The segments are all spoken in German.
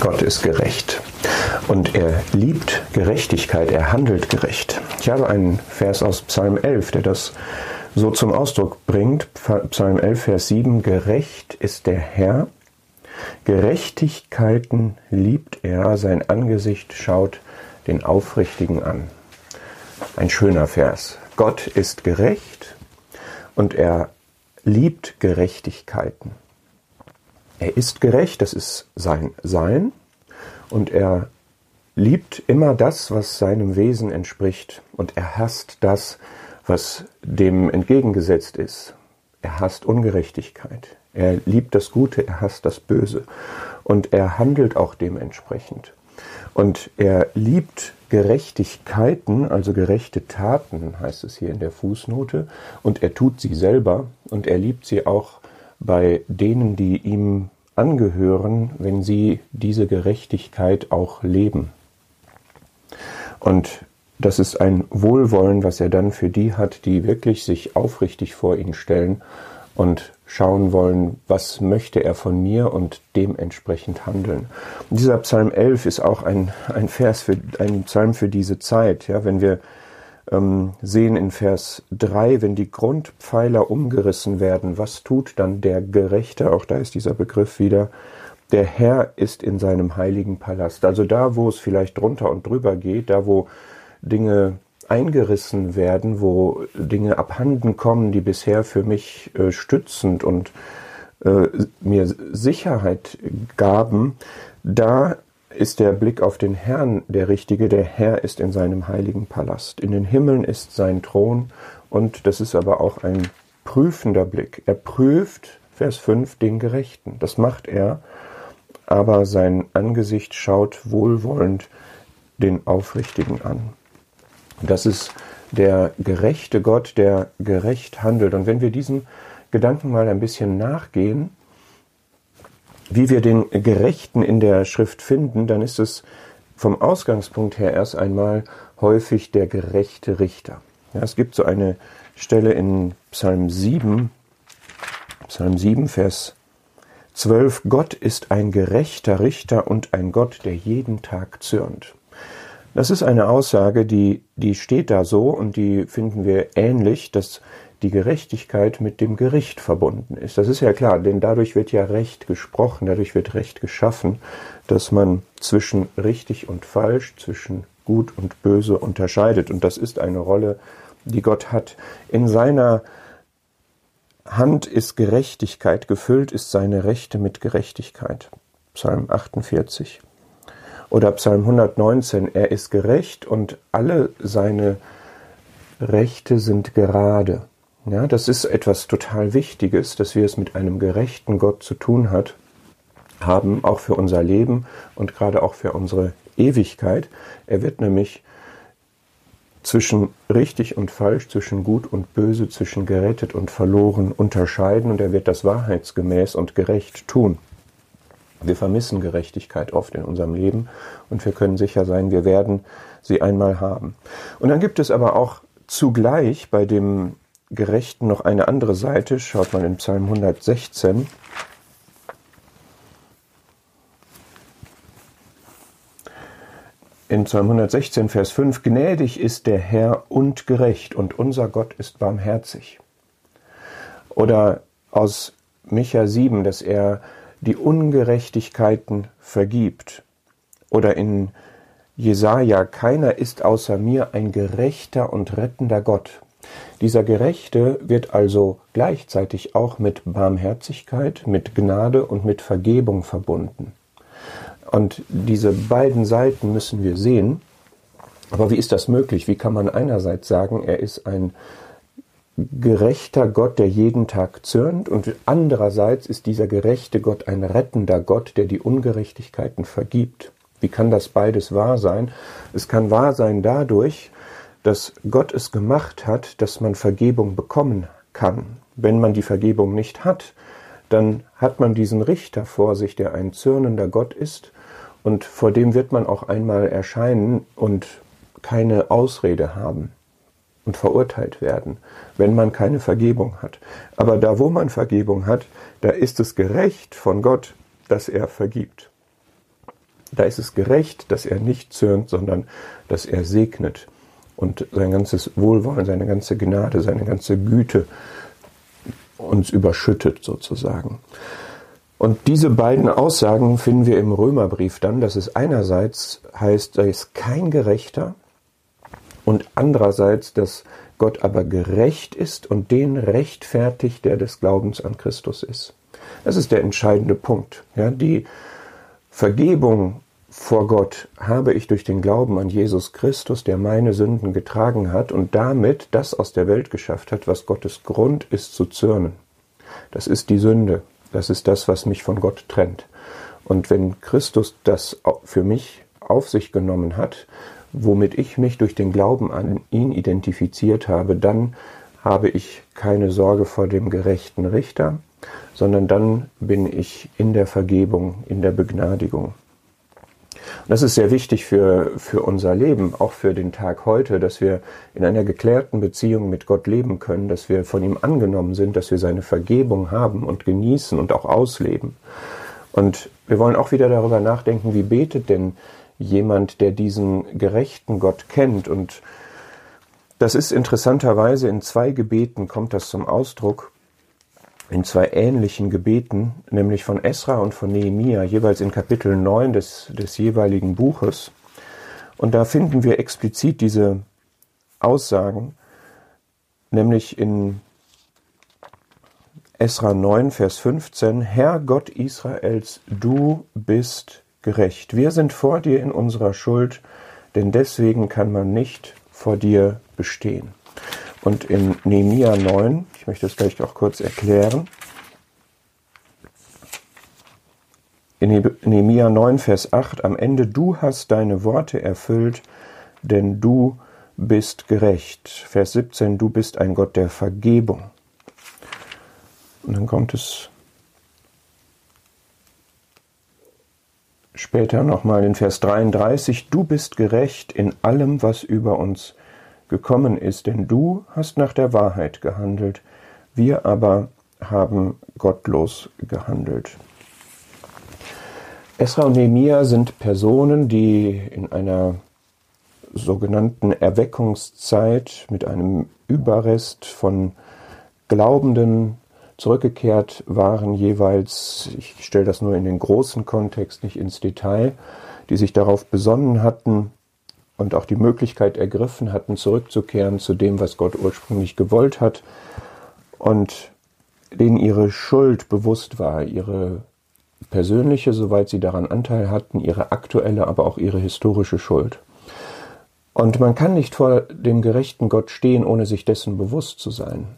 Gott ist gerecht. Und er liebt Gerechtigkeit, er handelt gerecht. Ich habe einen Vers aus Psalm 11, der das so zum Ausdruck bringt. Psalm 11, Vers 7. Gerecht ist der Herr, Gerechtigkeiten liebt er, sein Angesicht schaut den Aufrichtigen an. Ein schöner Vers. Gott ist gerecht und er liebt Gerechtigkeiten. Er ist gerecht, das ist sein Sein, und er liebt immer das, was seinem Wesen entspricht, und er hasst das, was dem entgegengesetzt ist. Er hasst Ungerechtigkeit. Er liebt das Gute, er hasst das Böse. Und er handelt auch dementsprechend. Und er liebt Gerechtigkeiten, also gerechte Taten, heißt es hier in der Fußnote, und er tut sie selber und er liebt sie auch bei denen, die ihm angehören, wenn sie diese Gerechtigkeit auch leben. Und das ist ein Wohlwollen, was er dann für die hat, die wirklich sich aufrichtig vor ihn stellen und schauen wollen, was möchte er von mir und dementsprechend handeln. Dieser Psalm 11 ist auch ein, ein Vers für, ein Psalm für diese Zeit. Ja, wenn wir ähm, sehen in Vers 3, wenn die Grundpfeiler umgerissen werden, was tut dann der Gerechte? Auch da ist dieser Begriff wieder. Der Herr ist in seinem heiligen Palast. Also da, wo es vielleicht drunter und drüber geht, da, wo Dinge eingerissen werden, wo Dinge abhanden kommen, die bisher für mich äh, stützend und äh, mir Sicherheit gaben, da ist der Blick auf den Herrn der richtige. Der Herr ist in seinem heiligen Palast. In den Himmeln ist sein Thron und das ist aber auch ein prüfender Blick. Er prüft, Vers 5, den Gerechten. Das macht er, aber sein Angesicht schaut wohlwollend den Aufrichtigen an. Das ist der gerechte Gott, der gerecht handelt. Und wenn wir diesem Gedanken mal ein bisschen nachgehen, wie wir den Gerechten in der Schrift finden, dann ist es vom Ausgangspunkt her erst einmal häufig der gerechte Richter. Ja, es gibt so eine Stelle in Psalm 7, Psalm 7, Vers 12, Gott ist ein gerechter Richter und ein Gott, der jeden Tag zürnt. Das ist eine Aussage, die, die steht da so und die finden wir ähnlich, dass die Gerechtigkeit mit dem Gericht verbunden ist. Das ist ja klar, denn dadurch wird ja Recht gesprochen, dadurch wird Recht geschaffen, dass man zwischen richtig und falsch, zwischen gut und böse unterscheidet. Und das ist eine Rolle, die Gott hat. In seiner Hand ist Gerechtigkeit, gefüllt ist seine Rechte mit Gerechtigkeit. Psalm 48. Oder Psalm 119, er ist gerecht und alle seine Rechte sind gerade. Ja, das ist etwas total Wichtiges, dass wir es mit einem gerechten Gott zu tun hat, haben, auch für unser Leben und gerade auch für unsere Ewigkeit. Er wird nämlich zwischen richtig und falsch, zwischen gut und böse, zwischen gerettet und verloren unterscheiden und er wird das wahrheitsgemäß und gerecht tun. Wir vermissen Gerechtigkeit oft in unserem Leben und wir können sicher sein, wir werden sie einmal haben. Und dann gibt es aber auch zugleich bei dem Gerechten noch eine andere Seite. Schaut mal in Psalm 116. In Psalm 116, Vers 5, Gnädig ist der Herr und gerecht und unser Gott ist barmherzig. Oder aus Micha 7, dass er die Ungerechtigkeiten vergibt. Oder in Jesaja, keiner ist außer mir ein gerechter und rettender Gott. Dieser Gerechte wird also gleichzeitig auch mit Barmherzigkeit, mit Gnade und mit Vergebung verbunden. Und diese beiden Seiten müssen wir sehen. Aber wie ist das möglich? Wie kann man einerseits sagen, er ist ein gerechter Gott, der jeden Tag zürnt, und andererseits ist dieser gerechte Gott ein rettender Gott, der die Ungerechtigkeiten vergibt. Wie kann das beides wahr sein? Es kann wahr sein dadurch, dass Gott es gemacht hat, dass man Vergebung bekommen kann. Wenn man die Vergebung nicht hat, dann hat man diesen Richter vor sich, der ein zürnender Gott ist, und vor dem wird man auch einmal erscheinen und keine Ausrede haben und verurteilt werden, wenn man keine Vergebung hat. Aber da, wo man Vergebung hat, da ist es gerecht von Gott, dass er vergibt. Da ist es gerecht, dass er nicht zürnt, sondern dass er segnet und sein ganzes Wohlwollen, seine ganze Gnade, seine ganze Güte uns überschüttet sozusagen. Und diese beiden Aussagen finden wir im Römerbrief dann, dass es einerseits heißt, da ist kein Gerechter und andererseits, dass Gott aber gerecht ist und den rechtfertigt, der des Glaubens an Christus ist. Das ist der entscheidende Punkt. Ja, die Vergebung vor Gott habe ich durch den Glauben an Jesus Christus, der meine Sünden getragen hat und damit das aus der Welt geschafft hat, was Gottes Grund ist zu zürnen. Das ist die Sünde. Das ist das, was mich von Gott trennt. Und wenn Christus das für mich auf sich genommen hat, womit ich mich durch den Glauben an ihn identifiziert habe, dann habe ich keine Sorge vor dem gerechten Richter, sondern dann bin ich in der Vergebung, in der Begnadigung. Und das ist sehr wichtig für, für unser Leben, auch für den Tag heute, dass wir in einer geklärten Beziehung mit Gott leben können, dass wir von ihm angenommen sind, dass wir seine Vergebung haben und genießen und auch ausleben. Und wir wollen auch wieder darüber nachdenken, wie betet denn jemand, der diesen gerechten Gott kennt. Und das ist interessanterweise in zwei Gebeten kommt das zum Ausdruck in zwei ähnlichen Gebeten, nämlich von Esra und von Nehemia, jeweils in Kapitel 9 des, des jeweiligen Buches. Und da finden wir explizit diese Aussagen, nämlich in Esra 9, Vers 15, Herr Gott Israels, du bist gerecht. Wir sind vor dir in unserer Schuld, denn deswegen kann man nicht vor dir bestehen. Und in Nehemia 9, ich möchte das gleich auch kurz erklären, in Nehemia 9, Vers 8, am Ende, du hast deine Worte erfüllt, denn du bist gerecht. Vers 17, du bist ein Gott der Vergebung. Und dann kommt es später nochmal in Vers 33, du bist gerecht in allem, was über uns gekommen ist, denn du hast nach der Wahrheit gehandelt, wir aber haben gottlos gehandelt. Esra und Nehemia sind Personen, die in einer sogenannten Erweckungszeit mit einem Überrest von Glaubenden zurückgekehrt waren, jeweils, ich stelle das nur in den großen Kontext, nicht ins Detail, die sich darauf besonnen hatten und auch die Möglichkeit ergriffen hatten, zurückzukehren zu dem, was Gott ursprünglich gewollt hat und denen ihre Schuld bewusst war, ihre persönliche, soweit sie daran Anteil hatten, ihre aktuelle, aber auch ihre historische Schuld. Und man kann nicht vor dem gerechten Gott stehen, ohne sich dessen bewusst zu sein.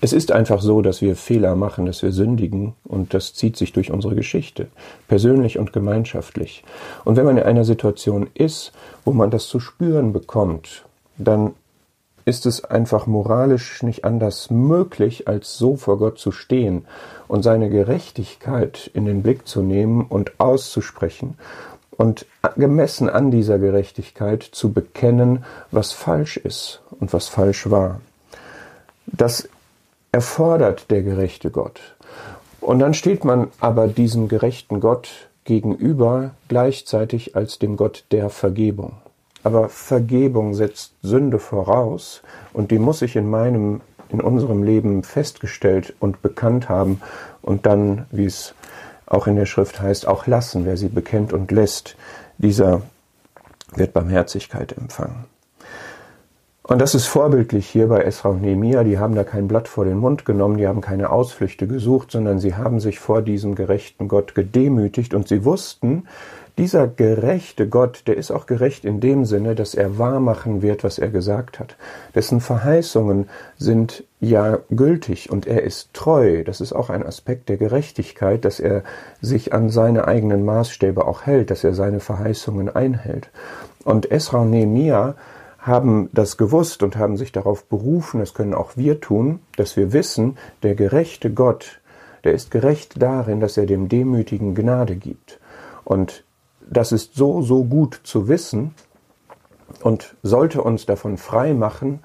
Es ist einfach so, dass wir Fehler machen, dass wir sündigen und das zieht sich durch unsere Geschichte, persönlich und gemeinschaftlich. Und wenn man in einer Situation ist, wo man das zu spüren bekommt, dann ist es einfach moralisch nicht anders möglich, als so vor Gott zu stehen und seine Gerechtigkeit in den Blick zu nehmen und auszusprechen und gemessen an dieser Gerechtigkeit zu bekennen, was falsch ist und was falsch war. Das erfordert der gerechte Gott. Und dann steht man aber diesem gerechten Gott gegenüber gleichzeitig als dem Gott der Vergebung. Aber Vergebung setzt Sünde voraus und die muss ich in meinem, in unserem Leben festgestellt und bekannt haben und dann, wie es auch in der Schrift heißt, auch lassen. Wer sie bekennt und lässt, dieser wird Barmherzigkeit empfangen. Und das ist vorbildlich hier bei Esra und Nehemia. Die haben da kein Blatt vor den Mund genommen, die haben keine Ausflüchte gesucht, sondern sie haben sich vor diesem gerechten Gott gedemütigt und sie wussten, dieser gerechte Gott, der ist auch gerecht in dem Sinne, dass er wahrmachen wird, was er gesagt hat. Dessen Verheißungen sind ja gültig und er ist treu. Das ist auch ein Aspekt der Gerechtigkeit, dass er sich an seine eigenen Maßstäbe auch hält, dass er seine Verheißungen einhält. Und Esra und Nehemia haben das gewusst und haben sich darauf berufen, das können auch wir tun, dass wir wissen, der gerechte Gott, der ist gerecht darin, dass er dem Demütigen Gnade gibt. Und das ist so, so gut zu wissen und sollte uns davon frei machen,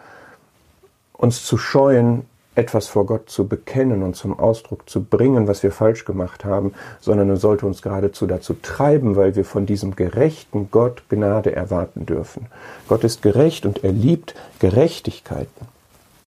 uns zu scheuen, etwas vor Gott zu bekennen und zum Ausdruck zu bringen, was wir falsch gemacht haben, sondern er sollte uns geradezu dazu treiben, weil wir von diesem gerechten Gott Gnade erwarten dürfen. Gott ist gerecht und er liebt Gerechtigkeiten.